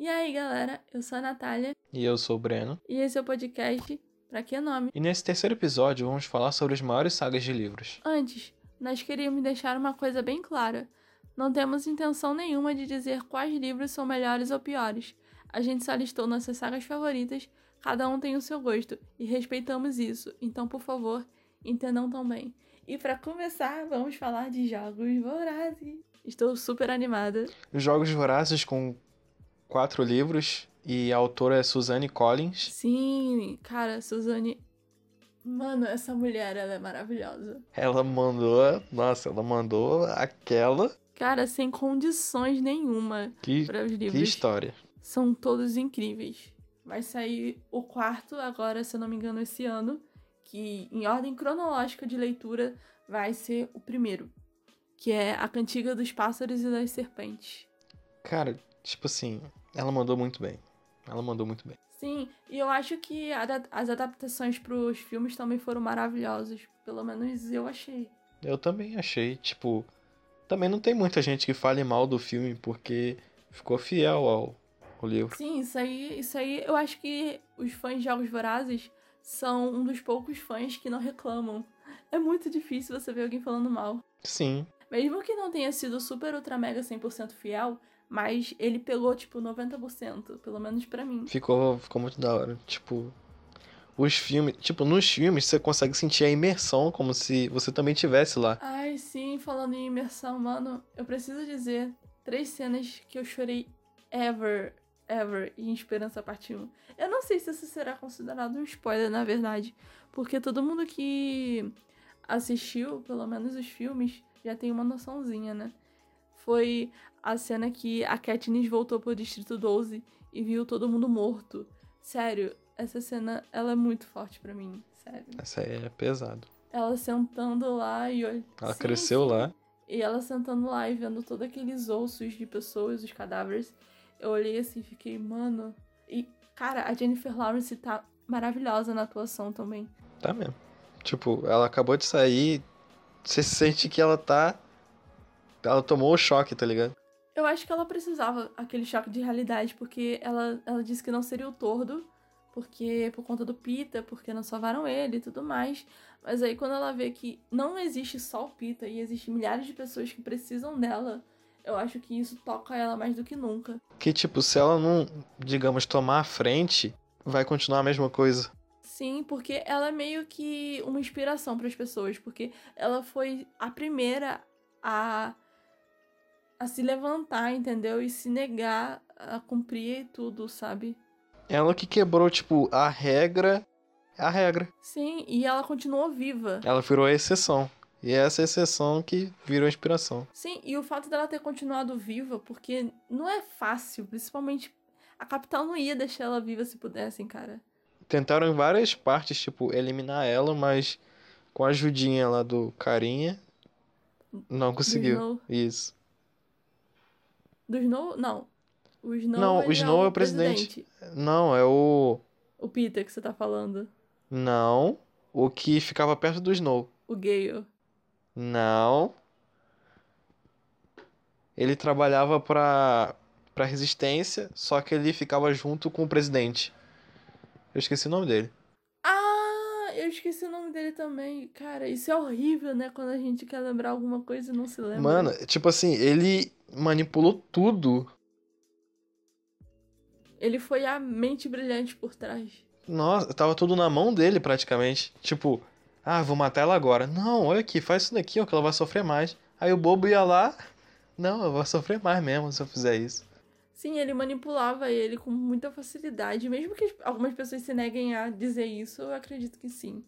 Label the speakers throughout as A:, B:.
A: E aí, galera, eu sou a Natália
B: E eu sou o Breno.
A: e esse é o podcast Pra Que Nome?
B: E nesse terceiro episódio vamos falar sobre as maiores sagas de livros.
A: Antes, nós queríamos deixar uma coisa bem clara. Não temos intenção nenhuma de dizer quais livros são melhores ou piores. A gente só listou nossas sagas favoritas, cada um tem o seu gosto, e respeitamos isso, então, por favor, entendam também. E pra começar, vamos falar de Jogos Vorazes. Estou super animada.
B: Os Jogos Vorazes com quatro livros e a autora é Suzanne Collins.
A: Sim, cara, Suzane. Mano, essa mulher, ela é maravilhosa.
B: Ela mandou, nossa, ela mandou aquela
A: Cara, sem condições nenhuma
B: que,
A: para os
B: que
A: livros.
B: história.
A: São todos incríveis. Vai sair o quarto agora, se eu não me engano, esse ano. Que em ordem cronológica de leitura vai ser o primeiro. Que é A Cantiga dos Pássaros e das Serpentes.
B: Cara, tipo assim, ela mandou muito bem. Ela mandou muito bem.
A: Sim, e eu acho que as adaptações pros filmes também foram maravilhosas. Pelo menos eu achei.
B: Eu também achei, tipo, também não tem muita gente que fale mal do filme porque ficou fiel ao, ao livro.
A: Sim, isso aí, isso aí eu acho que os fãs de Jogos Vorazes são um dos poucos fãs que não reclamam. É muito difícil você ver alguém falando mal.
B: Sim,
A: Mesmo que não tenha sido super ultra mega 100% fiel, mas ele pegou tipo 90%, pelo menos pra mim.
B: ficou, ficou muito da hora. Tipo, os filmes, tipo, nos filmes você consegue sentir a imersão como se você também tivesse lá.
A: Ai, sim, falando em imersão, mano, eu preciso dizer três cenas que eu chorei ever, ever em Esperança Parte 1. Eu não sei se isso será considerado um spoiler, na verdade, porque todo mundo que assistiu, pelo menos os filmes, já tem uma noçãozinha, né? Foi a cena que a Katniss voltou pro Distrito 12 e viu todo mundo morto. Sério, essa cena, ela é muito forte pra mim, sério.
B: Essa aí é pesado.
A: Ela sentando lá e olha.
B: Ela
A: Sim,
B: cresceu lá.
A: E ela sentando lá e vendo todos aqueles ossos de pessoas, os cadáveres. Eu olhei assim e fiquei, mano. E, cara, a Jennifer Lawrence tá maravilhosa na atuação também.
B: Tá mesmo. Tipo, ela acabou de sair, você sente que ela tá. Ela tomou o choque, tá ligado?
A: Eu acho que ela precisava aquele choque de realidade, porque ela, ela disse que não seria o tordo, porque por conta do Pita, porque não salvaram ele e tudo mais. Mas aí quando ela vê que não existe só o Pita e existem milhares de pessoas que precisam dela, eu acho que isso toca ela mais do que nunca.
B: Que, tipo, se ela não, digamos, tomar a frente, vai continuar a mesma coisa.
A: Sim, porque ela é meio que uma inspiração para as pessoas, porque ela foi a primeira a a se levantar, entendeu? E se negar a cumprir tudo, sabe?
B: Ela que quebrou, tipo, a regra. A regra.
A: Sim, e ela continuou viva.
B: Ela virou a exceção. E é essa exceção que virou a inspiração.
A: Sim, e o fato dela ter continuado viva, porque não é fácil, principalmente a capital não ia deixar ela viva se pudessem, cara.
B: Tentaram em várias partes, tipo, eliminar ela, mas com a ajudinha lá do carinha, não conseguiu.
A: Snow.
B: Isso.
A: Do Snow? Não. O Snow,
B: Não, o
A: ele
B: Snow é o presidente. Não, é o.
A: O Peter que você tá falando.
B: Não. O que ficava perto do Snow.
A: O Gale.
B: Não. Ele trabalhava pra, pra resistência, só que ele ficava junto com o presidente. Eu esqueci o nome dele.
A: Ah, eu esqueci o nome dele também. Cara, isso é horrível, né? Quando a gente quer lembrar alguma coisa e não se lembra.
B: Mano, tipo assim, ele manipulou tudo.
A: Ele foi a mente brilhante por trás.
B: Nossa, tava tudo na mão dele praticamente. Tipo, ah, vou matar ela agora. Não, olha aqui, faz isso daqui, ó, que ela vai sofrer mais. Aí o bobo ia lá. Não, eu vou sofrer mais mesmo se eu fizer isso.
A: Sim, ele manipulava ele com muita facilidade. Mesmo que algumas pessoas se neguem a dizer isso, eu acredito que sim.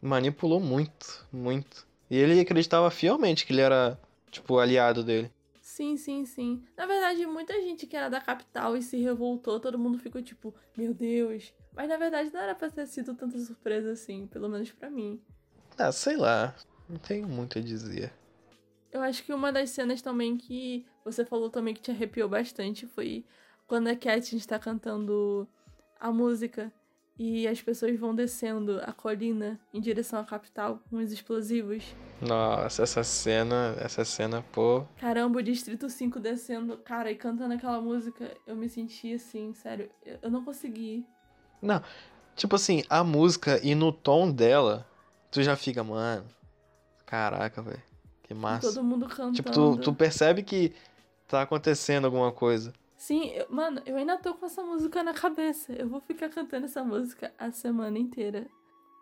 B: Manipulou muito, muito. E ele acreditava fielmente que ele era, tipo, aliado dele.
A: Sim, sim, sim. Na verdade, muita gente que era da capital e se revoltou, todo mundo ficou tipo, meu Deus. Mas na verdade não era pra ter sido tanta surpresa assim, pelo menos pra mim.
B: Ah, sei lá. Não tenho muito a dizer.
A: Eu acho que uma das cenas também que você falou também que te arrepiou bastante foi quando a Katniss está cantando a música e as pessoas vão descendo a colina em direção à capital com os explosivos.
B: Nossa, essa cena, essa cena, pô.
A: Caramba, o Distrito 5 descendo, cara, e cantando aquela música, eu me senti assim, sério, eu não consegui.
B: Não, tipo assim, a música e no tom dela, tu já fica, mano, caraca, velho, que massa.
A: Todo mundo cantando.
B: Tipo, tu, tu percebe que tá acontecendo alguma coisa.
A: Sim, eu, mano, eu ainda tô com essa música na cabeça. Eu vou ficar cantando essa música a semana inteira.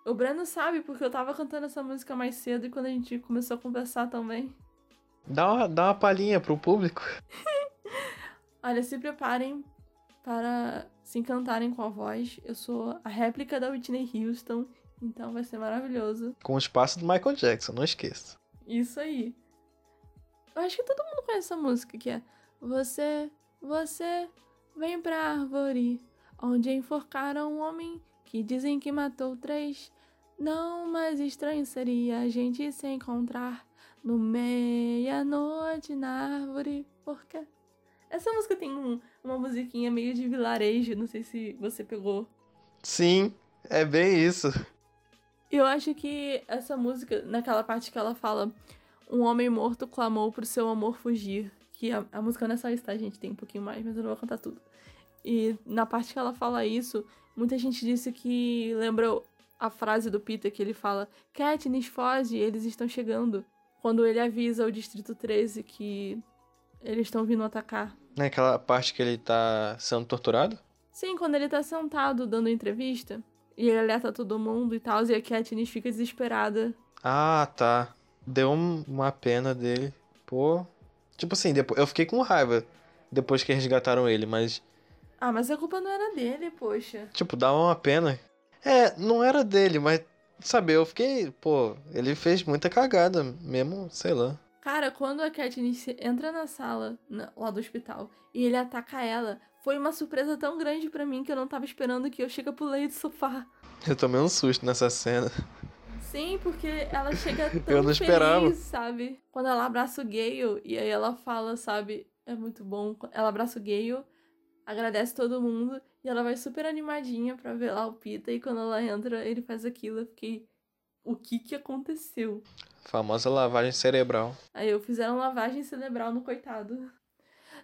A: O Breno sabe, porque eu tava cantando essa música mais cedo e quando a gente começou a conversar também.
B: Dá uma, dá uma palhinha pro público.
A: Olha, se preparem para se encantarem com a voz. Eu sou a réplica da Whitney Houston, então vai ser maravilhoso.
B: Com o espaço do Michael Jackson, não esqueça.
A: Isso aí. Eu acho que todo mundo conhece essa música, que é Você você vem pra árvore onde enforcaram um homem que dizem que matou três. Não mais estranho seria a gente se encontrar no meia-noite na árvore. Porque essa música tem um, uma musiquinha meio de vilarejo, não sei se você pegou.
B: Sim, é bem isso.
A: Eu acho que essa música, naquela parte que ela fala, um homem morto clamou pro seu amor fugir que a, a música não é só isso, tá, gente? Tem um pouquinho mais, mas eu não vou cantar tudo. E na parte que ela fala isso, muita gente disse que lembra a frase do Peter que ele fala: Katniss foge, eles estão chegando. Quando ele avisa o Distrito 13 que eles estão vindo atacar.
B: Naquela parte que ele tá sendo torturado?
A: Sim, quando ele tá sentado dando entrevista e ele alerta todo mundo e tal, e a Katniss fica desesperada.
B: Ah, tá. Deu uma pena dele. Pô, Tipo assim, depois, eu fiquei com raiva depois que resgataram ele, mas.
A: Ah, mas a culpa não era dele, poxa.
B: Tipo, dava uma pena. É, não era dele, mas, sabe, eu fiquei, pô, ele fez muita cagada, mesmo, sei lá.
A: Cara, quando a Katniss entra na sala, lá do hospital, e ele ataca ela, foi uma surpresa tão grande para mim que eu não tava esperando que eu chega pulei do sofá.
B: Eu tomei um susto nessa cena.
A: Sim, porque ela chega tão Eu não esperava. feliz, sabe? Quando ela abraça o Gale e aí ela fala, sabe? É muito bom. Ela abraça o Gale, agradece todo mundo e ela vai super animadinha pra ver lá o Pita e quando ela entra, ele faz aquilo. Eu fiquei, o que que aconteceu?
B: Famosa lavagem cerebral.
A: Aí eu fizeram lavagem cerebral no coitado.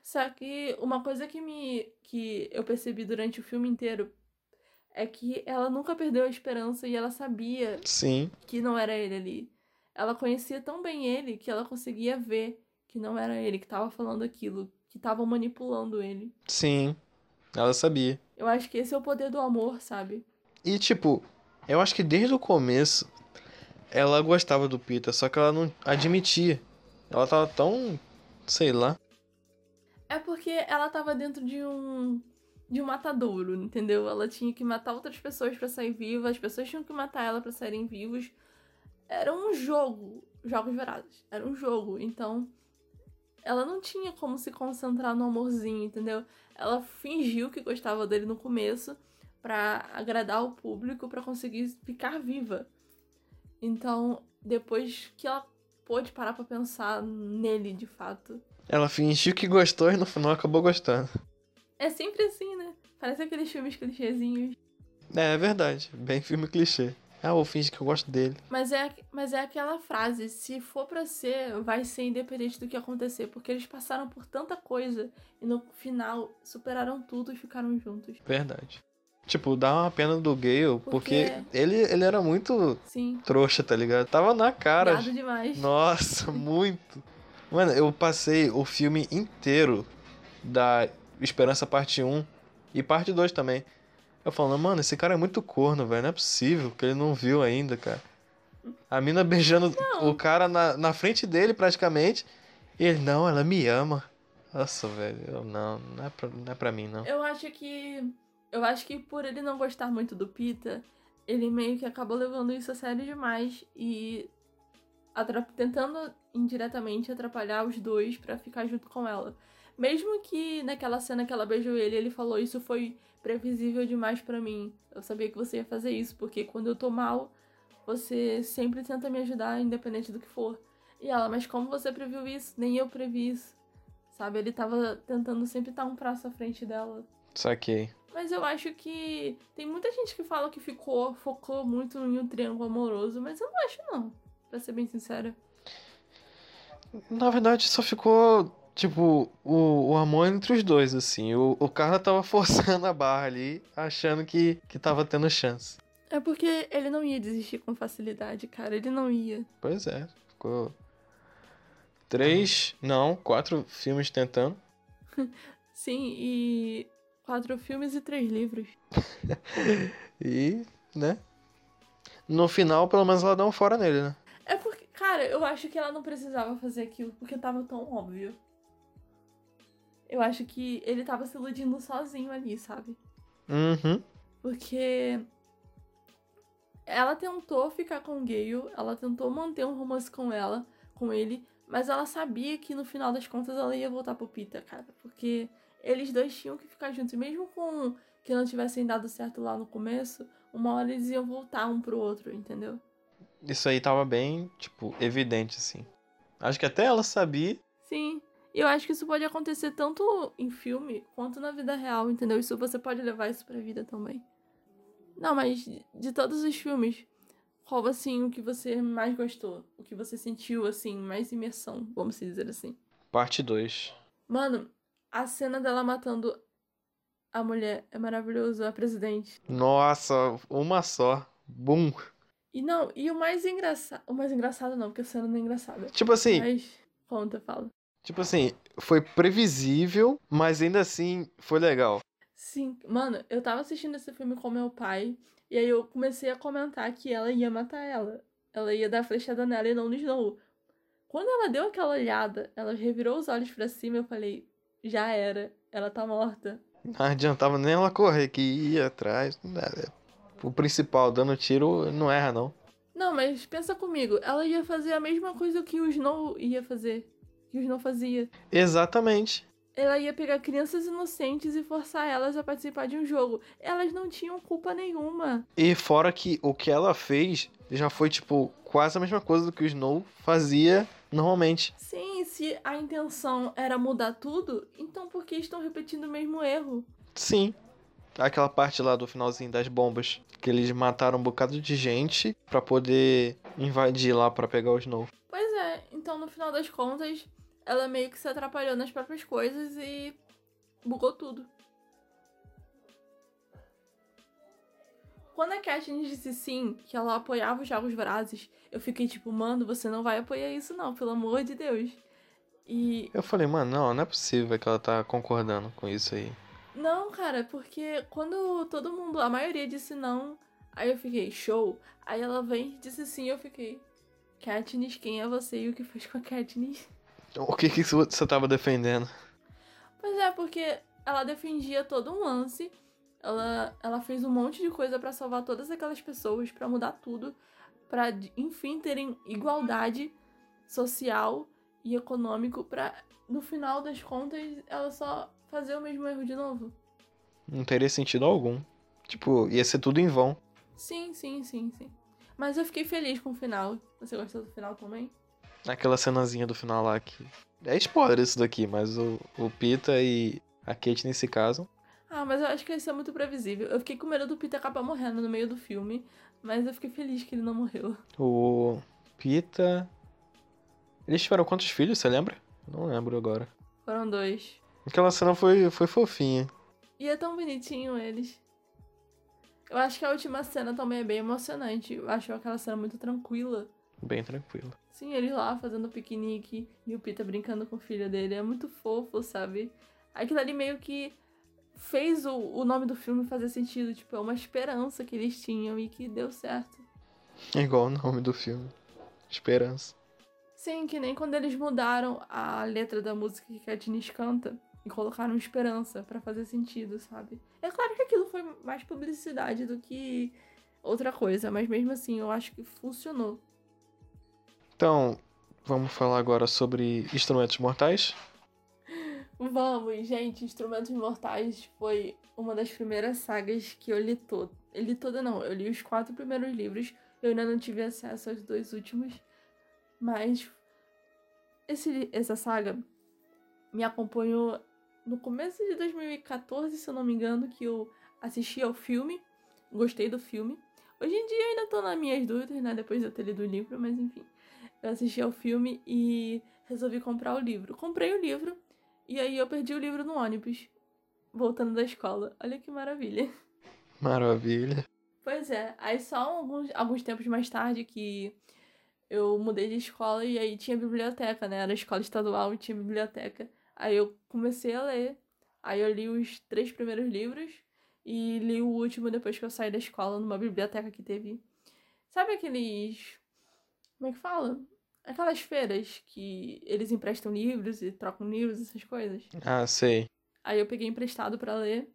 A: Só que uma coisa que me que eu percebi durante o filme inteiro, é que ela nunca perdeu a esperança e ela sabia
B: Sim.
A: que não era ele ali. Ela conhecia tão bem ele que ela conseguia ver que não era ele que estava falando aquilo, que estavam manipulando ele.
B: Sim. Ela sabia.
A: Eu acho que esse é o poder do amor, sabe?
B: E tipo, eu acho que desde o começo ela gostava do Peter, só que ela não admitia. Ela tava tão, sei lá.
A: É porque ela tava dentro de um de um matadouro, entendeu? Ela tinha que matar outras pessoas para sair viva, as pessoas tinham que matar ela para saírem vivos. Era um jogo, jogos verados. Era um jogo, então ela não tinha como se concentrar no amorzinho, entendeu? Ela fingiu que gostava dele no começo para agradar o público, para conseguir ficar viva. Então, depois que ela pôde parar para pensar nele de fato.
B: Ela fingiu que gostou e no final acabou gostando.
A: É sempre assim, né? Parece aqueles filmes clichêzinhos.
B: É, é verdade. Bem filme clichê. Ah, o finge que eu gosto dele.
A: Mas é, mas é aquela frase: se for para ser, vai ser independente do que acontecer. Porque eles passaram por tanta coisa e no final superaram tudo e ficaram juntos.
B: Verdade. Tipo, dá uma pena do Gale, porque, porque ele, ele era muito
A: Sim.
B: trouxa, tá ligado? Tava na cara.
A: Gado demais.
B: Nossa, muito. Mano, eu passei o filme inteiro da Esperança parte 1 e parte 2 também. Eu falando, mano, esse cara é muito corno, velho. Não é possível que ele não viu ainda, cara. A mina beijando não. o cara na, na frente dele, praticamente. E ele, não, ela me ama. Nossa, velho, eu, não, não é, pra, não é pra mim, não.
A: Eu acho que. Eu acho que por ele não gostar muito do Pita, ele meio que acabou levando isso a sério demais e tentando indiretamente atrapalhar os dois para ficar junto com ela. Mesmo que naquela cena que ela beijou ele, ele falou isso foi previsível demais para mim. Eu sabia que você ia fazer isso, porque quando eu tô mal, você sempre tenta me ajudar, independente do que for. E ela, mas como você previu isso? Nem eu previ isso. Sabe? Ele tava tentando sempre estar um passo à frente dela.
B: Saquei.
A: Mas eu acho que tem muita gente que fala que ficou, focou muito em um triângulo amoroso, mas eu não acho não, pra ser bem sincera.
B: Na verdade, só ficou, tipo, o, o amor entre os dois, assim. O, o cara tava forçando a barra ali, achando que, que tava tendo chance.
A: É porque ele não ia desistir com facilidade, cara. Ele não ia.
B: Pois é, ficou. Três, não, quatro filmes tentando.
A: Sim, e quatro filmes e três livros.
B: e, né? No final, pelo menos ela dá um fora nele, né?
A: É porque, cara, eu acho que ela não precisava fazer aquilo porque tava tão óbvio. Eu acho que ele tava se iludindo sozinho ali, sabe?
B: Uhum.
A: Porque ela tentou ficar com o Gale, ela tentou manter um romance com ela, com ele, mas ela sabia que no final das contas ela ia voltar pro Peter, cara. Porque eles dois tinham que ficar juntos. Mesmo com que não tivessem dado certo lá no começo, uma hora eles iam voltar um pro outro, entendeu?
B: Isso aí tava bem, tipo, evidente, assim. Acho que até ela sabia.
A: Sim. E eu acho que isso pode acontecer tanto em filme quanto na vida real, entendeu? Isso você pode levar isso pra vida também. Não, mas de todos os filmes, qual assim o que você mais gostou? O que você sentiu assim, mais imersão, vamos dizer assim?
B: Parte 2.
A: Mano, a cena dela matando a mulher é maravilhoso, a presidente.
B: Nossa, uma só. Bum.
A: E não, e o mais engraçado. O mais engraçado não, porque a cena não é engraçada.
B: Tipo assim.
A: Mas. Conta, fala.
B: Tipo assim, foi previsível, mas ainda assim foi legal.
A: Sim, mano, eu tava assistindo esse filme com meu pai, e aí eu comecei a comentar que ela ia matar ela. Ela ia dar flechada nela e não no Snow. Quando ela deu aquela olhada, ela revirou os olhos para cima, eu falei, já era, ela tá morta.
B: Não adiantava nem ela correr, que ia atrás. O principal, dando tiro, não erra, não.
A: Não, mas pensa comigo, ela ia fazer a mesma coisa que o Snow ia fazer. Que o Snow fazia.
B: Exatamente
A: ela ia pegar crianças inocentes e forçar elas a participar de um jogo. Elas não tinham culpa nenhuma.
B: E fora que o que ela fez já foi, tipo, quase a mesma coisa do que o Snow fazia normalmente.
A: Sim, se a intenção era mudar tudo, então por que estão repetindo o mesmo erro?
B: Sim. Aquela parte lá do finalzinho das bombas, que eles mataram um bocado de gente para poder invadir lá para pegar o Snow.
A: Pois é, então no final das contas, ela meio que se atrapalhou nas próprias coisas e bugou tudo. Quando a Katniss disse sim, que ela apoiava os Jogos Vorazes, eu fiquei tipo, mano, você não vai apoiar isso não, pelo amor de Deus. E...
B: Eu falei, mano, não, não é possível que ela tá concordando com isso aí.
A: Não, cara, porque quando todo mundo, a maioria disse não, aí eu fiquei, show. Aí ela vem e disse sim, eu fiquei, Katniss, quem é você e o que fez com a Katniss?
B: O que, que você tava defendendo?
A: Pois é, porque ela defendia todo um lance. Ela, ela fez um monte de coisa para salvar todas aquelas pessoas, para mudar tudo, para enfim terem igualdade social e econômico, para no final das contas ela só fazer o mesmo erro de novo.
B: Não teria sentido algum. Tipo, ia ser tudo em vão.
A: Sim, sim, sim, sim. Mas eu fiquei feliz com o final. Você gostou do final também?
B: Aquela cenazinha do final lá que. É spoiler isso daqui, mas o, o Pita e a Kate nesse caso.
A: Ah, mas eu acho que isso é muito previsível. Eu fiquei com medo do Pita acabar morrendo no meio do filme, mas eu fiquei feliz que ele não morreu.
B: O Pita. Eles tiveram quantos filhos, você lembra? Não lembro agora.
A: Foram dois.
B: Aquela cena foi, foi fofinha.
A: E é tão bonitinho eles. Eu acho que a última cena também é bem emocionante. Eu acho aquela cena muito tranquila.
B: Bem tranquila.
A: Sim, ele lá fazendo piquenique e o Pita brincando com o filho dele. É muito fofo, sabe? Aquilo ali meio que fez o, o nome do filme fazer sentido. Tipo, é uma esperança que eles tinham e que deu certo.
B: Igual o nome do filme. Esperança.
A: Sim, que nem quando eles mudaram a letra da música que a Katniss canta e colocaram esperança para fazer sentido, sabe? É claro que aquilo foi mais publicidade do que outra coisa, mas mesmo assim eu acho que funcionou.
B: Então, vamos falar agora sobre Instrumentos Mortais?
A: Vamos, gente. Instrumentos Mortais foi uma das primeiras sagas que eu li toda. Eu li toda não, eu li os quatro primeiros livros. Eu ainda não tive acesso aos dois últimos. Mas esse, essa saga me acompanhou no começo de 2014, se eu não me engano, que eu assisti ao filme. Gostei do filme. Hoje em dia ainda tô nas minhas dúvidas, né? Depois de eu ter lido o livro, mas enfim. Eu assisti ao filme e resolvi comprar o livro. Comprei o livro e aí eu perdi o livro no ônibus, voltando da escola. Olha que maravilha.
B: Maravilha.
A: Pois é, aí só alguns, alguns tempos mais tarde que eu mudei de escola e aí tinha biblioteca, né? Era escola estadual e tinha biblioteca. Aí eu comecei a ler. Aí eu li os três primeiros livros e li o último depois que eu saí da escola numa biblioteca que teve. Sabe aqueles. Como é que fala? Aquelas feiras que eles emprestam livros e trocam livros, essas coisas.
B: Ah, sei.
A: Aí eu peguei emprestado para ler.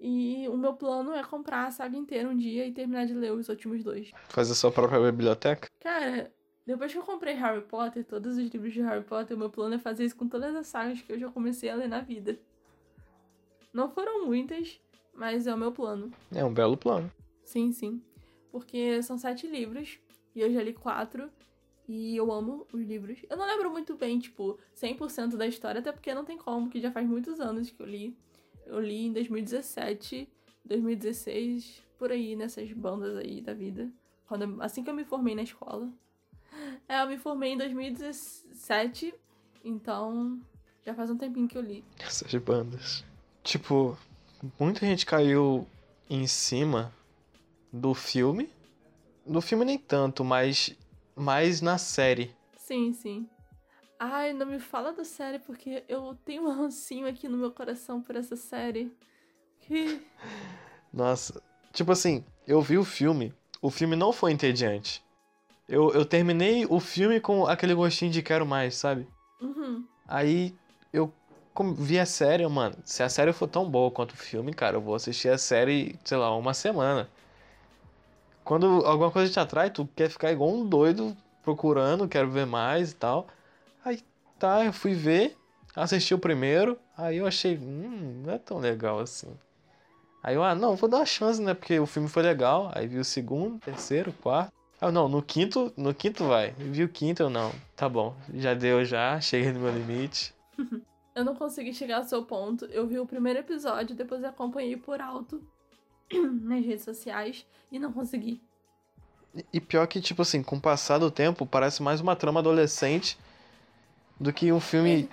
A: E o meu plano é comprar a saga inteira um dia e terminar de ler os últimos dois.
B: Fazer sua própria biblioteca?
A: Cara, depois que eu comprei Harry Potter, todos os livros de Harry Potter, o meu plano é fazer isso com todas as sagas que eu já comecei a ler na vida. Não foram muitas, mas é o meu plano.
B: É um belo plano.
A: Sim, sim. Porque são sete livros e eu já li quatro. E eu amo os livros. Eu não lembro muito bem, tipo, 100% da história, até porque não tem como, que já faz muitos anos que eu li. Eu li em 2017, 2016, por aí, nessas bandas aí da vida. Quando, assim que eu me formei na escola. É, eu me formei em 2017, então já faz um tempinho que eu li.
B: Essas bandas. Tipo, muita gente caiu em cima do filme. Do filme nem tanto, mas mais na série.
A: Sim, sim. Ai, não me fala da série porque eu tenho um rancinho aqui no meu coração por essa série. Que.
B: Nossa. Tipo assim, eu vi o filme. O filme não foi entediante. Eu, eu terminei o filme com aquele gostinho de quero mais, sabe?
A: Uhum.
B: Aí eu vi a série, mano. Se a série for tão boa quanto o filme, cara, eu vou assistir a série, sei lá, uma semana. Quando alguma coisa te atrai, tu quer ficar igual um doido procurando, quero ver mais e tal. Aí tá, eu fui ver, assisti o primeiro, aí eu achei, hum, não é tão legal assim. Aí eu, ah, não, vou dar uma chance, né? Porque o filme foi legal. Aí vi o segundo, terceiro, quarto. Ah, não, no quinto, no quinto vai. Eu vi o quinto, eu não. Tá bom, já deu já, cheguei no meu limite.
A: eu não consegui chegar ao seu ponto. Eu vi o primeiro episódio, depois acompanhei por alto nas redes sociais e não consegui.
B: E pior que, tipo assim, com o passar do tempo, parece mais uma trama adolescente do que um filme.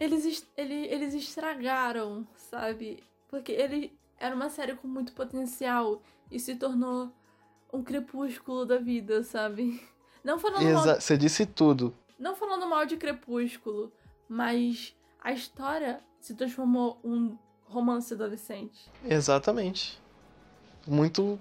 A: Eles, eles, eles estragaram, sabe? Porque ele era uma série com muito potencial e se tornou um crepúsculo da vida, sabe? Não falando
B: Exa
A: mal.
B: Você disse tudo.
A: Não falando mal de crepúsculo, mas a história se transformou um romance adolescente.
B: Exatamente. Muito,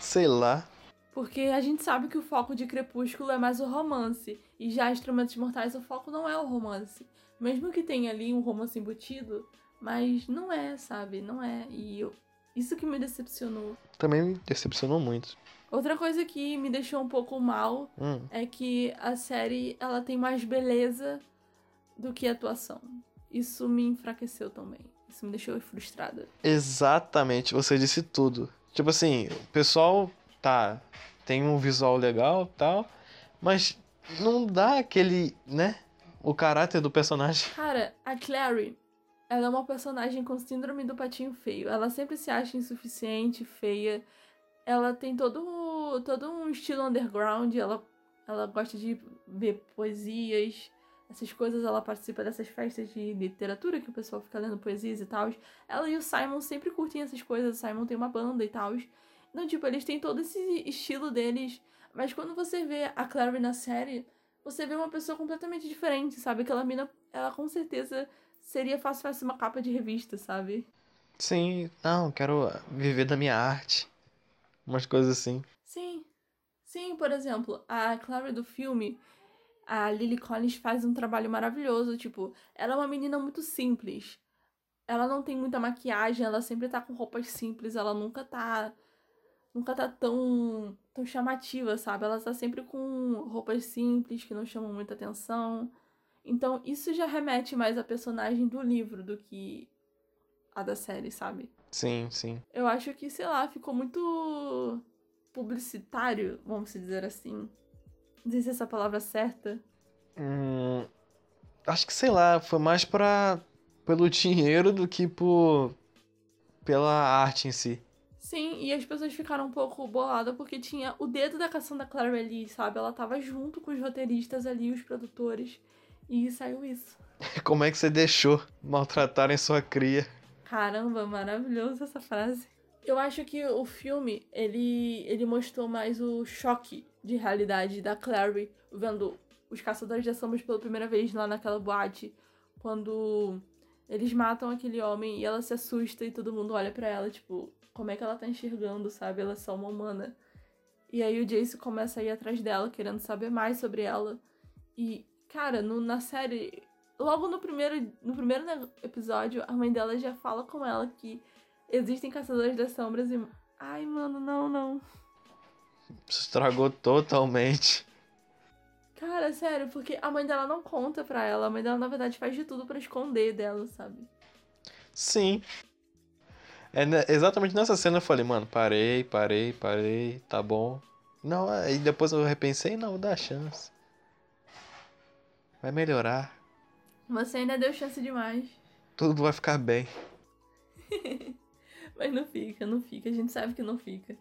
B: sei lá.
A: Porque a gente sabe que o foco de Crepúsculo é mais o romance. E já Instrumentos Mortais o foco não é o romance. Mesmo que tenha ali um romance embutido, mas não é, sabe? Não é. E eu... isso que me decepcionou.
B: Também me decepcionou muito.
A: Outra coisa que me deixou um pouco mal
B: hum.
A: é que a série ela tem mais beleza do que atuação. Isso me enfraqueceu também. Isso me deixou frustrada.
B: Exatamente, você disse tudo. Tipo assim, o pessoal tá tem um visual legal, tal, mas não dá aquele, né, o caráter do personagem.
A: Cara, a Clary, ela é uma personagem com síndrome do patinho feio. Ela sempre se acha insuficiente, feia. Ela tem todo todo um estilo underground, ela ela gosta de ver poesias, essas coisas, ela participa dessas festas de literatura que o pessoal fica lendo poesias e tal. Ela e o Simon sempre curtem essas coisas, o Simon tem uma banda e tal. Então, tipo, eles têm todo esse estilo deles, mas quando você vê a Clary na série, você vê uma pessoa completamente diferente, sabe? Aquela mina, ela com certeza seria fácil fazer uma capa de revista, sabe?
B: Sim, não, quero viver da minha arte. Umas coisas assim.
A: Sim. Sim, por exemplo, a Clary do filme, a Lily Collins faz um trabalho maravilhoso. Tipo, ela é uma menina muito simples. Ela não tem muita maquiagem, ela sempre tá com roupas simples, ela nunca tá. Nunca tá tão, tão chamativa, sabe? Ela tá sempre com roupas simples que não chamam muita atenção. Então, isso já remete mais à personagem do livro do que a da série, sabe?
B: Sim, sim.
A: Eu acho que, sei lá, ficou muito publicitário, vamos dizer assim. Não sei se é essa palavra certa.
B: Hum, acho que, sei lá, foi mais pra, pelo dinheiro do que por pela arte em si.
A: Sim, e as pessoas ficaram um pouco boladas porque tinha o dedo da Cassandra Clare ali, sabe? Ela tava junto com os roteiristas ali, os produtores, e saiu isso.
B: Como é que você deixou maltratarem sua cria?
A: Caramba, maravilhoso essa frase. Eu acho que o filme, ele, ele mostrou mais o choque de realidade da Clary vendo os caçadores de sombras pela primeira vez lá naquela boate, quando eles matam aquele homem e ela se assusta e todo mundo olha para ela, tipo, como é que ela tá enxergando, sabe? Ela é só uma humana. E aí o Jace começa a ir atrás dela, querendo saber mais sobre ela. E, cara, no, na série, logo no primeiro, no primeiro episódio, a mãe dela já fala com ela que existem caçadores das sombras e. Ai, mano, não, não.
B: Estragou totalmente.
A: Cara, sério, porque a mãe dela não conta pra ela. A mãe dela, na verdade, faz de tudo para esconder dela, sabe?
B: Sim. É exatamente nessa cena eu falei, mano, parei, parei, parei, tá bom. Não, aí depois eu repensei, não, dá chance. Vai melhorar.
A: Você ainda deu chance demais.
B: Tudo vai ficar bem.
A: Mas não fica, não fica. A gente sabe que não fica.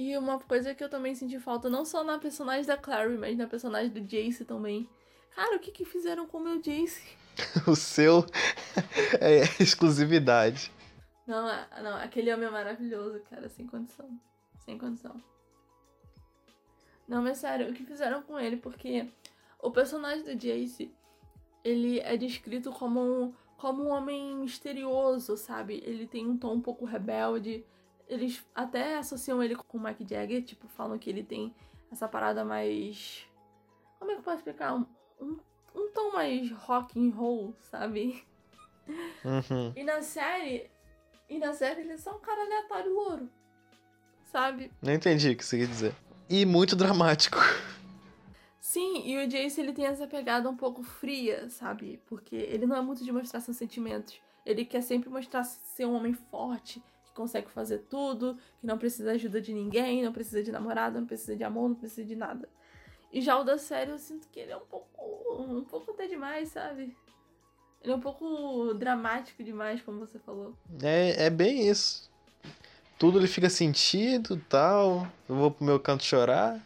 A: E uma coisa que eu também senti falta, não só na personagem da Clary, mas na personagem do Jace também. Cara, o que que fizeram com o meu Jace?
B: o seu é exclusividade.
A: Não, não, aquele homem é maravilhoso, cara, sem condição. Sem condição. Não, mas sério, o que fizeram com ele? Porque o personagem do Jace, ele é descrito como um, como um homem misterioso, sabe? Ele tem um tom um pouco rebelde eles até associam ele com o Mike Jagger, tipo, falam que ele tem essa parada mais. Como é que eu posso explicar? Um, um, um tom mais rock and roll, sabe?
B: Uhum.
A: E na série. E na série ele é só um cara aleatório louro. Sabe?
B: Não entendi o que você quer dizer. E muito dramático.
A: Sim, e o Jace ele tem essa pegada um pouco fria, sabe? Porque ele não é muito de mostrar seus sentimentos. Ele quer sempre mostrar ser um homem forte, que consegue fazer tudo, que não precisa de ajuda de ninguém, não precisa de namorada, não precisa de amor, não precisa de nada. E já o da série eu sinto que ele é um pouco. um pouco até demais, sabe? Ele é um pouco dramático demais, como você falou.
B: É, é bem isso. Tudo ele fica sentido tal. Eu vou pro meu canto chorar.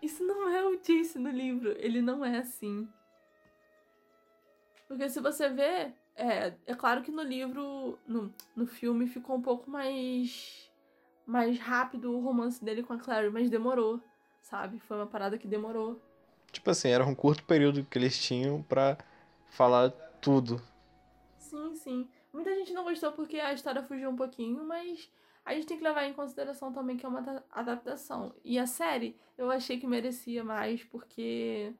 A: Isso não é o Jace no livro. Ele não é assim. Porque se você vê, é, é claro que no livro, no, no filme, ficou um pouco mais, mais rápido o romance dele com a Clary, mas demorou, sabe? Foi uma parada que demorou.
B: Tipo assim, era um curto período que eles tinham para falar tudo.
A: Sim, sim. Muita gente não gostou porque a história fugiu um pouquinho, mas a gente tem que levar em consideração também que é uma adaptação. E a série, eu achei que merecia mais porque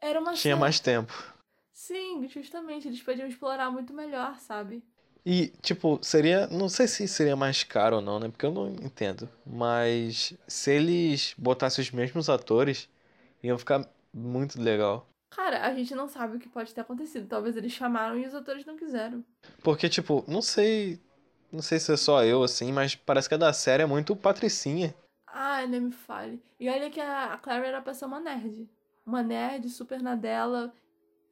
A: era uma
B: Tinha
A: série...
B: mais tempo.
A: Sim, justamente. Eles podiam explorar muito melhor, sabe?
B: E, tipo, seria. Não sei se seria mais caro ou não, né? Porque eu não entendo. Mas se eles botassem os mesmos atores, iam ficar muito legal.
A: Cara, a gente não sabe o que pode ter acontecido. Talvez eles chamaram e os atores não quiseram.
B: Porque, tipo, não sei. Não sei se é só eu, assim, mas parece que a da série é muito patricinha.
A: Ai, nem me fale. E olha que a Clara era pra ser uma nerd. Uma nerd super na dela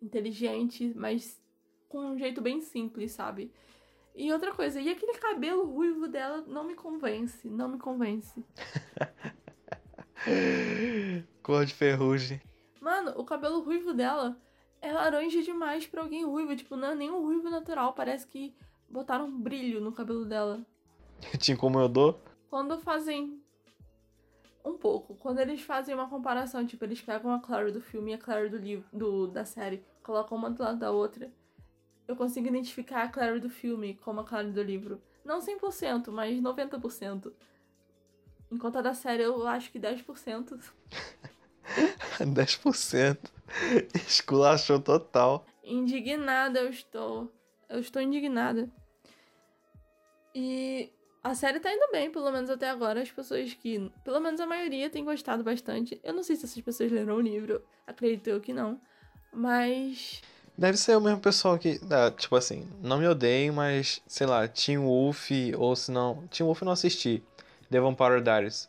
A: inteligente, mas com um jeito bem simples, sabe? E outra coisa, e aquele cabelo ruivo dela não me convence, não me convence.
B: Cor de ferrugem.
A: Mano, o cabelo ruivo dela é laranja demais pra alguém ruivo. Tipo, não é nem um ruivo natural. Parece que botaram um brilho no cabelo dela.
B: Te incomodou?
A: Quando fazem um pouco. Quando eles fazem uma comparação, tipo, eles pegam a Clary do filme e a Clary do livro, do, da série, colocam uma do lado da outra, eu consigo identificar a Clary do filme como a Clary do livro. Não 100%, mas 90%. Enquanto a da série eu acho que 10%.
B: 10%. Esculachou total.
A: Indignada eu estou. Eu estou indignada. E a série tá indo bem, pelo menos até agora. As pessoas que. Pelo menos a maioria tem gostado bastante. Eu não sei se essas pessoas leram o livro. Acredito eu que não. Mas.
B: Deve ser o mesmo pessoal que. Ah, tipo assim, não me odeiem, mas, sei lá, Teen Wolf, ou se não. Teen Wolf eu não assisti. The Vampire Diaries.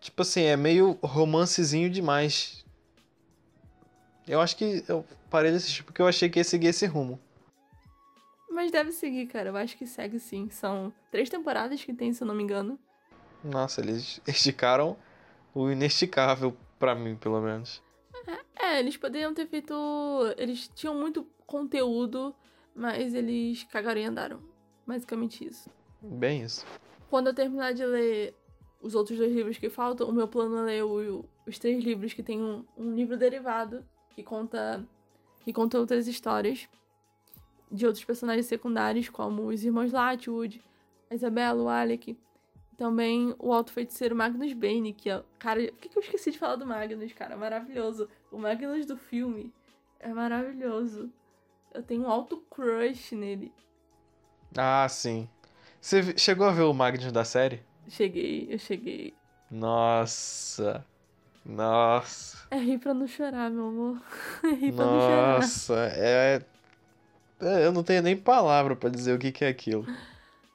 B: Tipo assim, é meio romancezinho demais. Eu acho que eu parei de assistir porque eu achei que ia seguir esse rumo.
A: Mas deve seguir, cara. Eu acho que segue sim. São três temporadas que tem, se eu não me engano.
B: Nossa, eles esticaram o inesticável pra mim, pelo menos.
A: É, eles poderiam ter feito. Eles tinham muito conteúdo, mas eles cagaram e andaram. Basicamente isso.
B: Bem isso.
A: Quando eu terminar de ler os outros dois livros que faltam, o meu plano é ler o- os três livros que tem um, um livro derivado que conta que conta outras histórias de outros personagens secundários, como os irmãos Latwood, a Isabela, o Alec. Também o Alto Feiticeiro Magnus Bane, que é. Cara, por que, eu esqueci de falar do Magnus, cara? Maravilhoso. O Magnus do filme é maravilhoso. Eu tenho um alto crush nele.
B: Ah, sim. Você chegou a ver o Magnus da série?
A: Cheguei, eu cheguei.
B: Nossa. Nossa.
A: É rir pra não chorar, meu amor. É rir pra não chorar.
B: Nossa, é... é, Eu não tenho nem palavra pra dizer o que que é aquilo.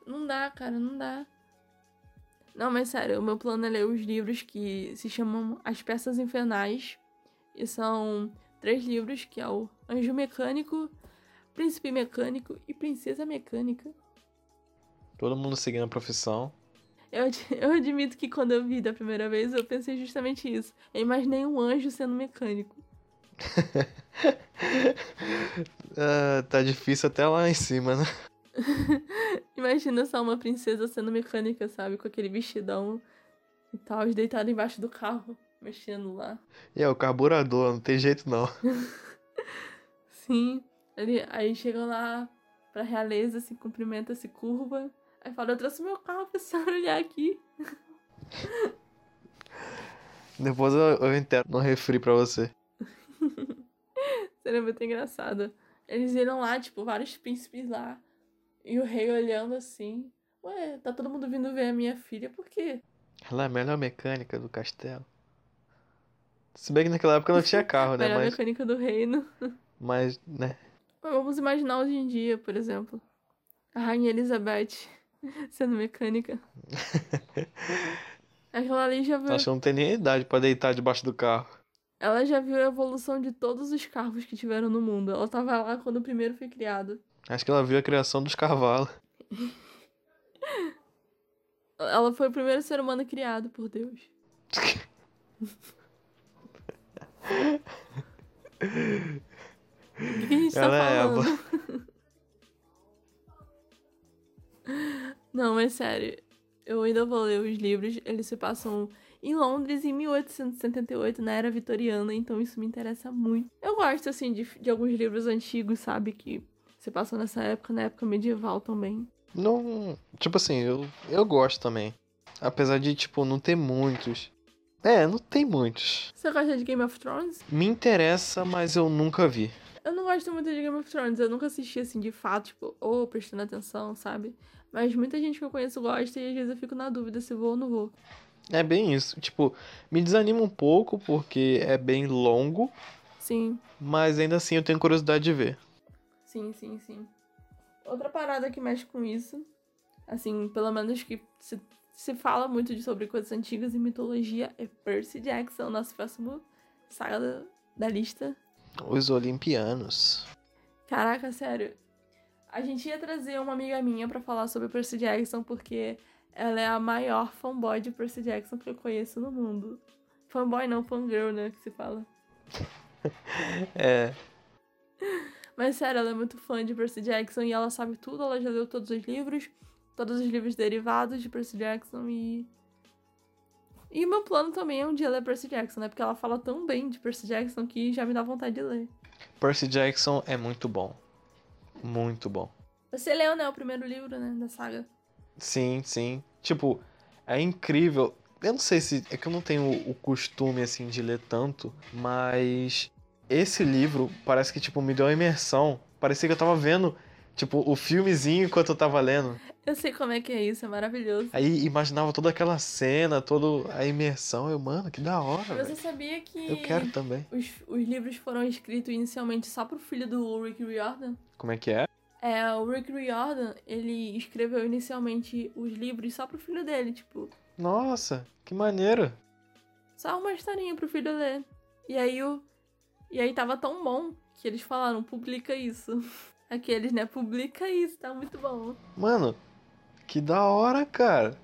A: Não dá, cara, não dá. Não, mas sério, o meu plano é ler os livros que se chamam As Peças Infernais. E são três livros, que é o Anjo Mecânico, Príncipe Mecânico e Princesa Mecânica.
B: Todo mundo seguindo a profissão.
A: Eu, eu admito que quando eu vi da primeira vez, eu pensei justamente isso. Eu imaginei um anjo sendo mecânico.
B: Ah, tá difícil até lá em cima, né?
A: Imagina só uma princesa sendo mecânica, sabe? Com aquele vestidão e tal, deitada embaixo do carro, mexendo lá.
B: E é o carburador, não tem jeito não.
A: Sim. Ele, aí chega lá pra realeza, se cumprimenta, se curva. Aí fala, eu trouxe meu carro pra senhora olhar aqui.
B: Depois eu, eu entero no refri pra você.
A: Seria muito engraçado. Eles viram lá, tipo, vários príncipes lá. E o rei olhando assim. Ué, tá todo mundo vindo ver a minha filha, por quê?
B: Ela é a melhor mecânica do castelo. Se bem que naquela época não tinha carro, né?
A: Melhor
B: Mas,
A: mecânica do reino.
B: mas, né?
A: Vamos imaginar hoje em dia, por exemplo. A Rainha Elizabeth sendo mecânica. Aquela ali já viu.
B: Acho que não tem nem idade pra deitar debaixo do carro.
A: Ela já viu a evolução de todos os carros que tiveram no mundo. Ela tava lá quando o primeiro foi criado.
B: Acho que ela viu a criação dos cavalos.
A: Ela foi o primeiro ser humano criado por Deus. O que a gente tá
B: Ela é
A: falando? Não, mas sério. Eu ainda vou ler os livros. Eles se passam em Londres em 1878, na era vitoriana, então isso me interessa muito. Eu gosto, assim, de, de alguns livros antigos, sabe? Que se passam nessa época, na época medieval também.
B: Não. Tipo assim, eu, eu gosto também. Apesar de, tipo, não ter muitos. É, não tem muitos.
A: Você gosta de Game of Thrones?
B: Me interessa, mas eu nunca vi.
A: Eu não gosto muito de Game of Thrones, eu nunca assisti assim de fato, tipo, ou prestando atenção, sabe? Mas muita gente que eu conheço gosta e às vezes eu fico na dúvida se vou ou não vou.
B: É bem isso. Tipo, me desanima um pouco porque é bem longo,
A: Sim,
B: mas ainda assim eu tenho curiosidade de ver.
A: Sim, sim, sim. Outra parada que mexe com isso, assim, pelo menos que se, se fala muito de, sobre coisas antigas e mitologia, é Percy Jackson, nosso próximo saga da, da lista.
B: Os Olimpianos.
A: Caraca, sério. A gente ia trazer uma amiga minha pra falar sobre Percy Jackson, porque ela é a maior fanboy de Percy Jackson que eu conheço no mundo. Fanboy não, fangirl, né, que se fala.
B: É.
A: Mas sério, ela é muito fã de Percy Jackson e ela sabe tudo, ela já leu todos os livros, todos os livros derivados de Percy Jackson e. E o meu plano também é um dia ler Percy Jackson, né? Porque ela fala tão bem de Percy Jackson que já me dá vontade de ler.
B: Percy Jackson é muito bom. Muito bom.
A: Você leu, né, o primeiro livro, né, da saga.
B: Sim, sim. Tipo, é incrível. Eu não sei se. É que eu não tenho o costume, assim, de ler tanto, mas. Esse livro parece que, tipo, me deu uma imersão. Parecia que eu tava vendo, tipo, o filmezinho enquanto eu tava lendo.
A: Eu sei como é que é isso, é maravilhoso.
B: Aí imaginava toda aquela cena, toda a imersão. Eu, mano, que da hora,
A: Você
B: velho.
A: sabia que
B: Eu quero também.
A: os, os livros foram escritos inicialmente só pro filho do Rick Riordan?
B: Como é que é?
A: É, o Rick Riordan, ele escreveu inicialmente os livros só pro filho dele, tipo,
B: Nossa, que maneiro.
A: só uma historinha pro filho ler. E aí o e aí tava tão bom que eles falaram, publica isso. Aqueles, né? Publica isso, tá muito bom.
B: Mano, que da hora, cara.